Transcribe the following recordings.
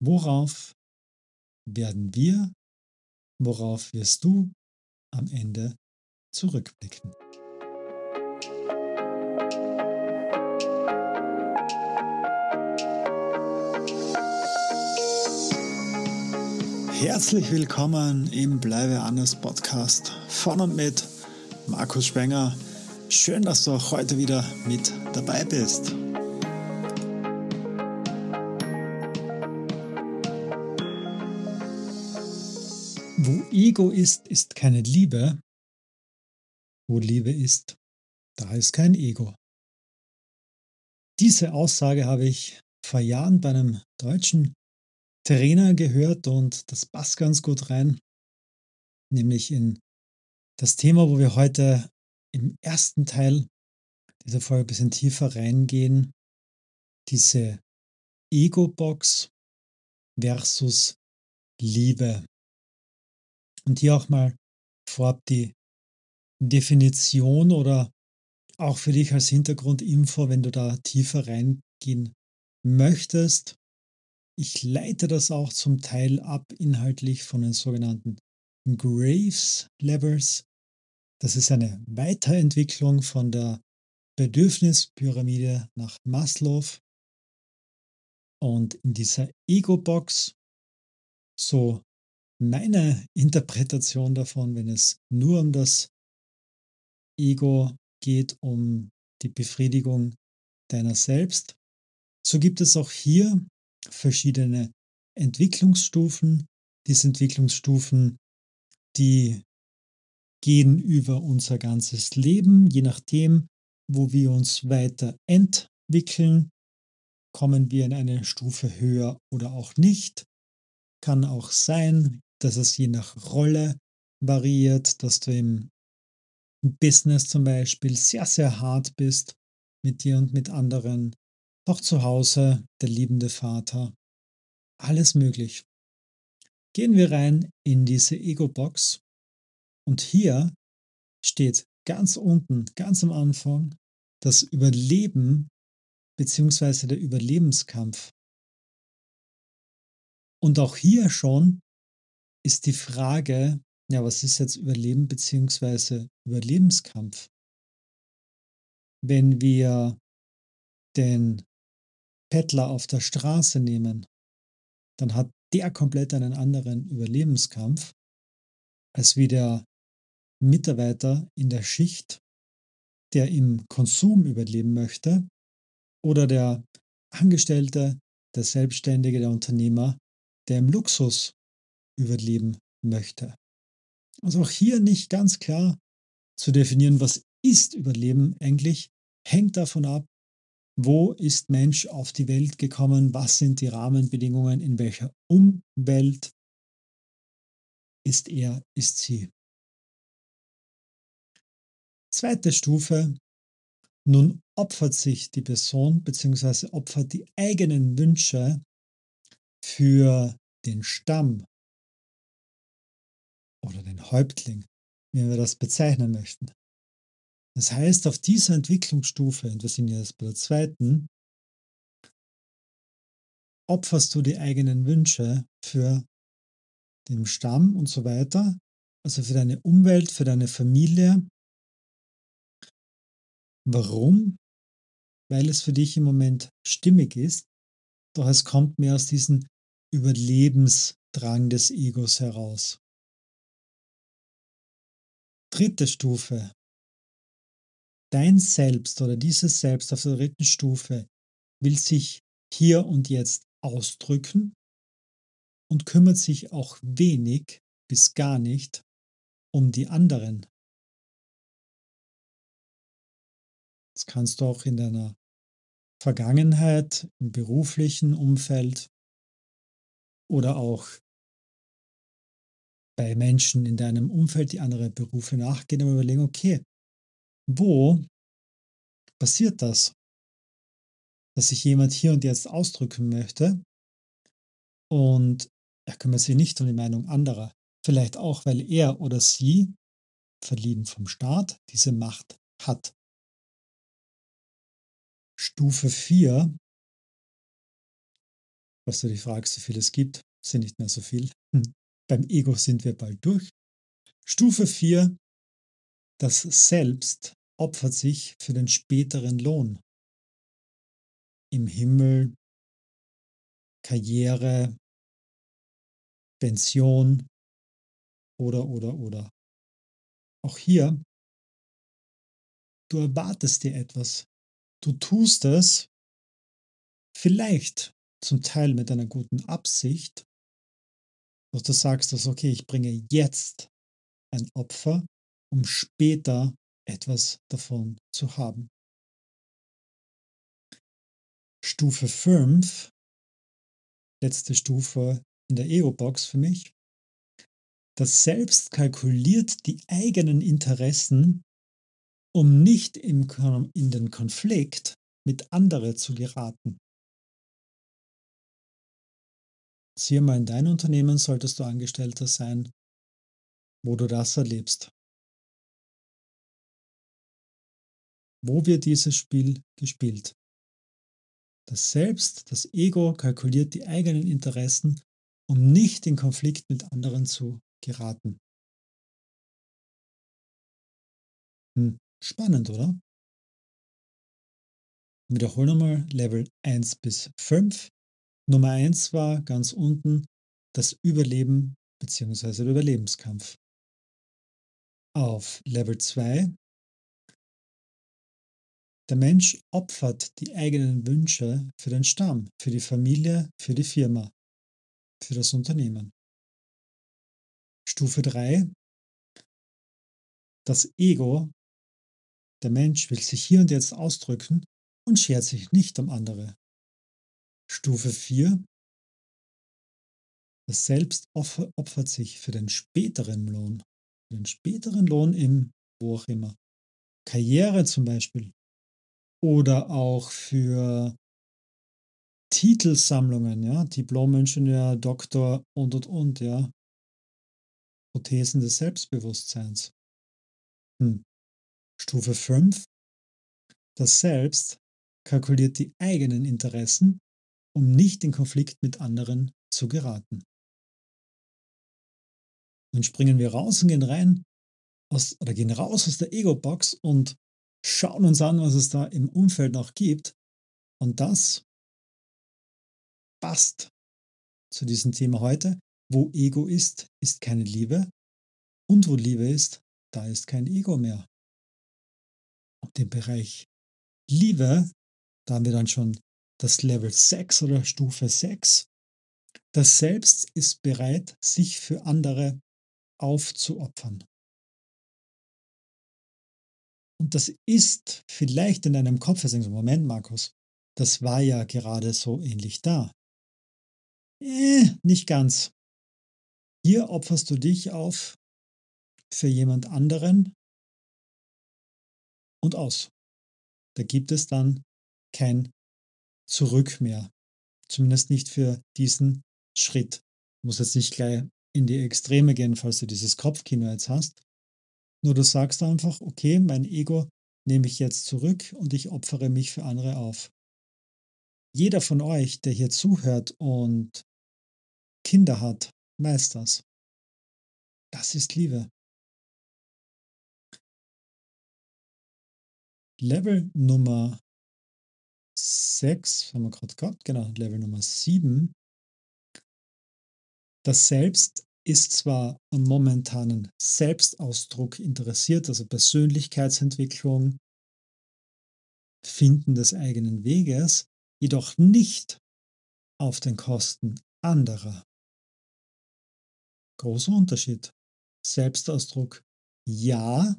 Worauf werden wir, worauf wirst du am Ende zurückblicken? Herzlich willkommen im Bleibe anders Podcast von und mit Markus Spenger. Schön, dass du auch heute wieder mit dabei bist. Wo Ego ist, ist keine Liebe. Wo Liebe ist, da ist kein Ego. Diese Aussage habe ich vor Jahren bei einem deutschen Trainer gehört und das passt ganz gut rein, nämlich in das Thema, wo wir heute im ersten Teil dieser Folge ein bisschen tiefer reingehen, diese Ego-Box versus Liebe. Und hier auch mal vorab die Definition oder auch für dich als Hintergrundinfo, wenn du da tiefer reingehen möchtest. Ich leite das auch zum Teil ab inhaltlich von den sogenannten Graves Levels. Das ist eine Weiterentwicklung von der Bedürfnispyramide nach Maslow. Und in dieser Ego-Box, so meine Interpretation davon, wenn es nur um das Ego geht, um die Befriedigung deiner selbst. So gibt es auch hier verschiedene Entwicklungsstufen. Diese Entwicklungsstufen, die gehen über unser ganzes Leben, je nachdem, wo wir uns weiter entwickeln, kommen wir in eine Stufe höher oder auch nicht. Kann auch sein, dass es je nach Rolle variiert, dass du im Business zum Beispiel sehr, sehr hart bist mit dir und mit anderen. Auch zu Hause der liebende Vater. Alles möglich. Gehen wir rein in diese Ego-Box und hier steht ganz unten, ganz am Anfang, das Überleben bzw. der Überlebenskampf. Und auch hier schon ist die Frage, ja, was ist jetzt Überleben bzw. Überlebenskampf? Wenn wir den Bettler auf der Straße nehmen, dann hat der komplett einen anderen Überlebenskampf als wie der Mitarbeiter in der Schicht, der im Konsum überleben möchte, oder der Angestellte, der Selbstständige, der Unternehmer, der im Luxus überleben möchte. Also auch hier nicht ganz klar zu definieren, was ist Überleben eigentlich, hängt davon ab, wo ist Mensch auf die Welt gekommen, was sind die Rahmenbedingungen, in welcher Umwelt ist er, ist sie. Zweite Stufe, nun opfert sich die Person bzw. opfert die eigenen Wünsche für den Stamm oder den Häuptling, wie wir das bezeichnen möchten. Das heißt, auf dieser Entwicklungsstufe, und wir sind jetzt bei der zweiten, opferst du die eigenen Wünsche für den Stamm und so weiter, also für deine Umwelt, für deine Familie. Warum? Weil es für dich im Moment stimmig ist, doch es kommt mehr aus diesem Überlebensdrang des Egos heraus. Dritte Stufe. Dein Selbst oder dieses Selbst auf der dritten Stufe will sich hier und jetzt ausdrücken und kümmert sich auch wenig bis gar nicht um die anderen. Das kannst du auch in deiner Vergangenheit, im beruflichen Umfeld oder auch bei Menschen in deinem Umfeld, die andere Berufe nachgehen, aber überlegen, okay, wo passiert das, dass sich jemand hier und jetzt ausdrücken möchte und er kümmert sich nicht um die Meinung anderer. Vielleicht auch, weil er oder sie, verliehen vom Staat, diese Macht hat. Stufe 4. Falls du dich fragst, wie viel es gibt, sind nicht mehr so viel. Hm. Beim Ego sind wir bald durch. Stufe 4. Das Selbst opfert sich für den späteren Lohn. Im Himmel, Karriere, Pension oder, oder, oder. Auch hier, du erwartest dir etwas. Du tust es vielleicht zum Teil mit einer guten Absicht, dass du sagst, dass okay, ich bringe jetzt ein Opfer, um später etwas davon zu haben. Stufe 5, letzte Stufe in der Ego-Box für mich. Das Selbst kalkuliert die eigenen Interessen, um nicht in den Konflikt mit anderen zu geraten. Siehe mal, in deinem Unternehmen solltest du Angestellter sein, wo du das erlebst. Wo wird dieses Spiel gespielt? Das Selbst, das Ego kalkuliert die eigenen Interessen, um nicht in Konflikt mit anderen zu geraten. Hm, spannend, oder? Wiederhole nochmal Level 1 bis 5. Nummer 1 war ganz unten das Überleben bzw. der Überlebenskampf. Auf Level 2 der Mensch opfert die eigenen Wünsche für den Stamm, für die Familie, für die Firma, für das Unternehmen. Stufe 3. Das Ego, der Mensch will sich hier und jetzt ausdrücken und schert sich nicht um andere. Stufe 4. Das Selbst opfert sich für den späteren Lohn, für den späteren Lohn im wo auch immer. Karriere zum Beispiel, oder auch für Titelsammlungen, ja, Diplom-Ingenieur, Doktor und, und, und, ja. Prothesen des Selbstbewusstseins. Hm. Stufe 5. Das Selbst kalkuliert die eigenen Interessen, um nicht in Konflikt mit anderen zu geraten. Dann springen wir raus und gehen rein aus, oder gehen raus aus der Ego-Box und schauen uns an, was es da im Umfeld noch gibt. Und das passt zu diesem Thema heute. Wo Ego ist, ist keine Liebe. Und wo Liebe ist, da ist kein Ego mehr. Und den Bereich Liebe, da haben wir dann schon das Level 6 oder Stufe 6. Das Selbst ist bereit, sich für andere aufzuopfern. Und das ist vielleicht in deinem Kopf, jetzt denkst Moment, Markus, das war ja gerade so ähnlich da. Äh, nicht ganz. Hier opferst du dich auf für jemand anderen und aus. Da gibt es dann kein Zurück mehr. Zumindest nicht für diesen Schritt. Du musst jetzt nicht gleich in die Extreme gehen, falls du dieses Kopfkino jetzt hast. Nur du sagst einfach, okay, mein Ego nehme ich jetzt zurück und ich opfere mich für andere auf. Jeder von euch, der hier zuhört und Kinder hat, weiß das. Das ist Liebe. Level Nummer 6, haben wir gerade gehabt, genau, Level Nummer 7. Das Selbst ist zwar am momentanen Selbstausdruck interessiert, also Persönlichkeitsentwicklung, Finden des eigenen Weges, jedoch nicht auf den Kosten anderer. Großer Unterschied. Selbstausdruck ja,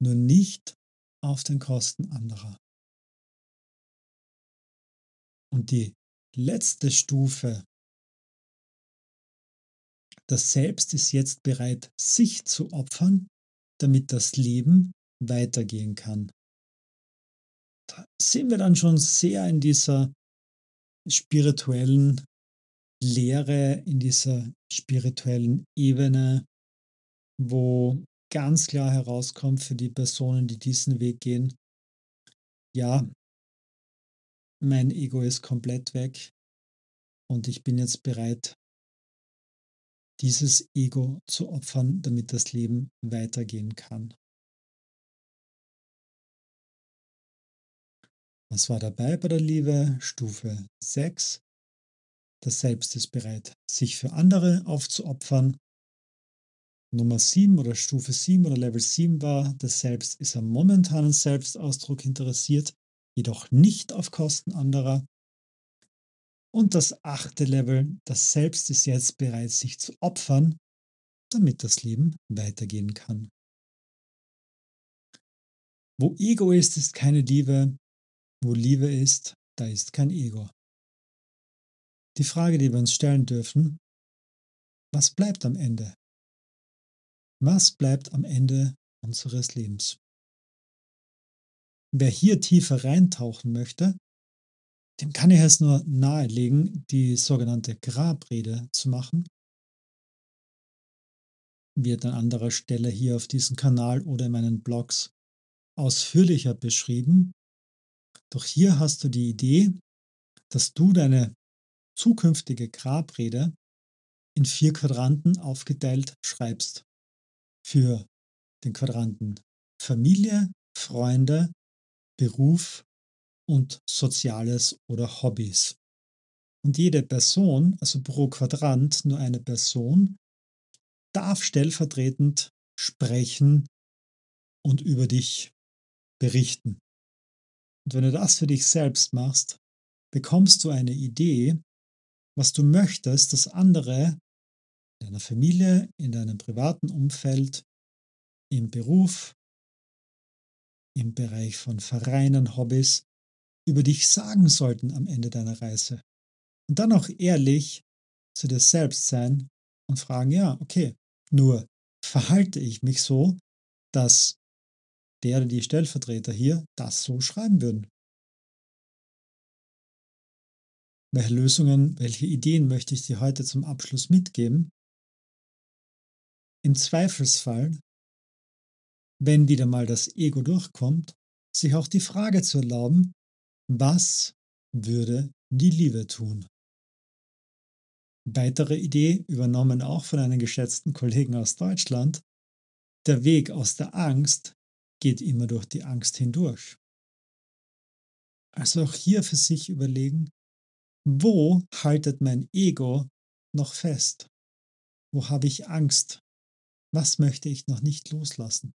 nur nicht auf den Kosten anderer. Und die letzte Stufe das Selbst ist jetzt bereit, sich zu opfern, damit das Leben weitergehen kann. Da sind wir dann schon sehr in dieser spirituellen Lehre, in dieser spirituellen Ebene, wo ganz klar herauskommt für die Personen, die diesen Weg gehen, ja, mein Ego ist komplett weg. und ich bin jetzt bereit, dieses Ego zu opfern, damit das Leben weitergehen kann. Was war dabei bei der Liebe? Stufe 6. Das Selbst ist bereit, sich für andere aufzuopfern. Nummer 7 oder Stufe 7 oder Level 7 war, das Selbst ist am momentanen Selbstausdruck interessiert, jedoch nicht auf Kosten anderer. Und das achte Level, das Selbst ist jetzt bereit, sich zu opfern, damit das Leben weitergehen kann. Wo Ego ist, ist keine Liebe. Wo Liebe ist, da ist kein Ego. Die Frage, die wir uns stellen dürfen, was bleibt am Ende? Was bleibt am Ende unseres Lebens? Wer hier tiefer reintauchen möchte, dem kann ich es nur nahelegen, die sogenannte Grabrede zu machen. Wird an anderer Stelle hier auf diesem Kanal oder in meinen Blogs ausführlicher beschrieben. Doch hier hast du die Idee, dass du deine zukünftige Grabrede in vier Quadranten aufgeteilt schreibst. Für den Quadranten Familie, Freunde, Beruf und Soziales oder Hobbys. Und jede Person, also pro Quadrant nur eine Person, darf stellvertretend sprechen und über dich berichten. Und wenn du das für dich selbst machst, bekommst du eine Idee, was du möchtest, dass andere in deiner Familie, in deinem privaten Umfeld, im Beruf, im Bereich von Vereinen, Hobbys über dich sagen sollten am Ende deiner Reise. Und dann auch ehrlich zu dir selbst sein und fragen, ja, okay, nur verhalte ich mich so, dass der oder die Stellvertreter hier das so schreiben würden. Welche Lösungen, welche Ideen möchte ich dir heute zum Abschluss mitgeben? Im Zweifelsfall, wenn wieder mal das Ego durchkommt, sich auch die Frage zu erlauben, was würde die Liebe tun? Weitere Idee, übernommen auch von einem geschätzten Kollegen aus Deutschland, der Weg aus der Angst geht immer durch die Angst hindurch. Also auch hier für sich überlegen, wo haltet mein Ego noch fest? Wo habe ich Angst? Was möchte ich noch nicht loslassen?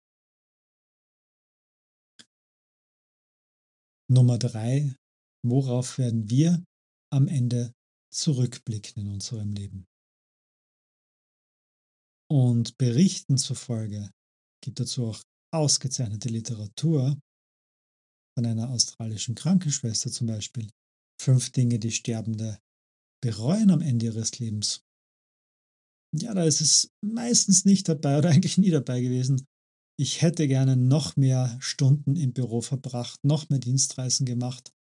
Nummer drei, worauf werden wir am Ende zurückblicken in unserem Leben? Und Berichten zufolge gibt dazu auch ausgezeichnete Literatur von einer australischen Krankenschwester zum Beispiel, Fünf Dinge, die Sterbende bereuen am Ende ihres Lebens. Ja, da ist es meistens nicht dabei oder eigentlich nie dabei gewesen. Ich hätte gerne noch mehr Stunden im Büro verbracht, noch mehr Dienstreisen gemacht.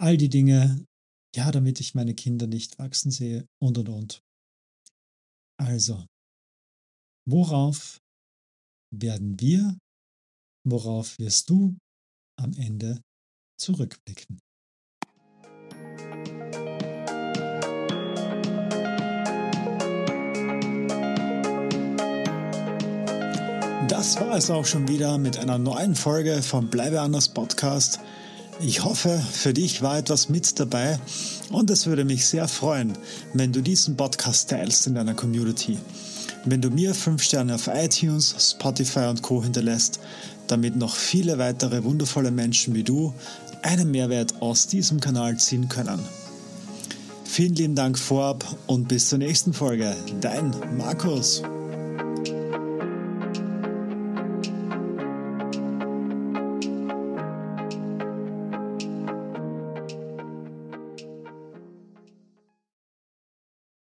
All die Dinge, ja, damit ich meine Kinder nicht wachsen sehe und und und. Also, worauf werden wir, worauf wirst du am Ende zurückblicken? Das war es auch schon wieder mit einer neuen Folge vom Bleibe anders Podcast. Ich hoffe, für dich war etwas mit dabei und es würde mich sehr freuen, wenn du diesen Podcast teilst in deiner Community. Wenn du mir 5 Sterne auf iTunes, Spotify und Co hinterlässt, damit noch viele weitere wundervolle Menschen wie du einen Mehrwert aus diesem Kanal ziehen können. Vielen lieben Dank vorab und bis zur nächsten Folge. Dein Markus.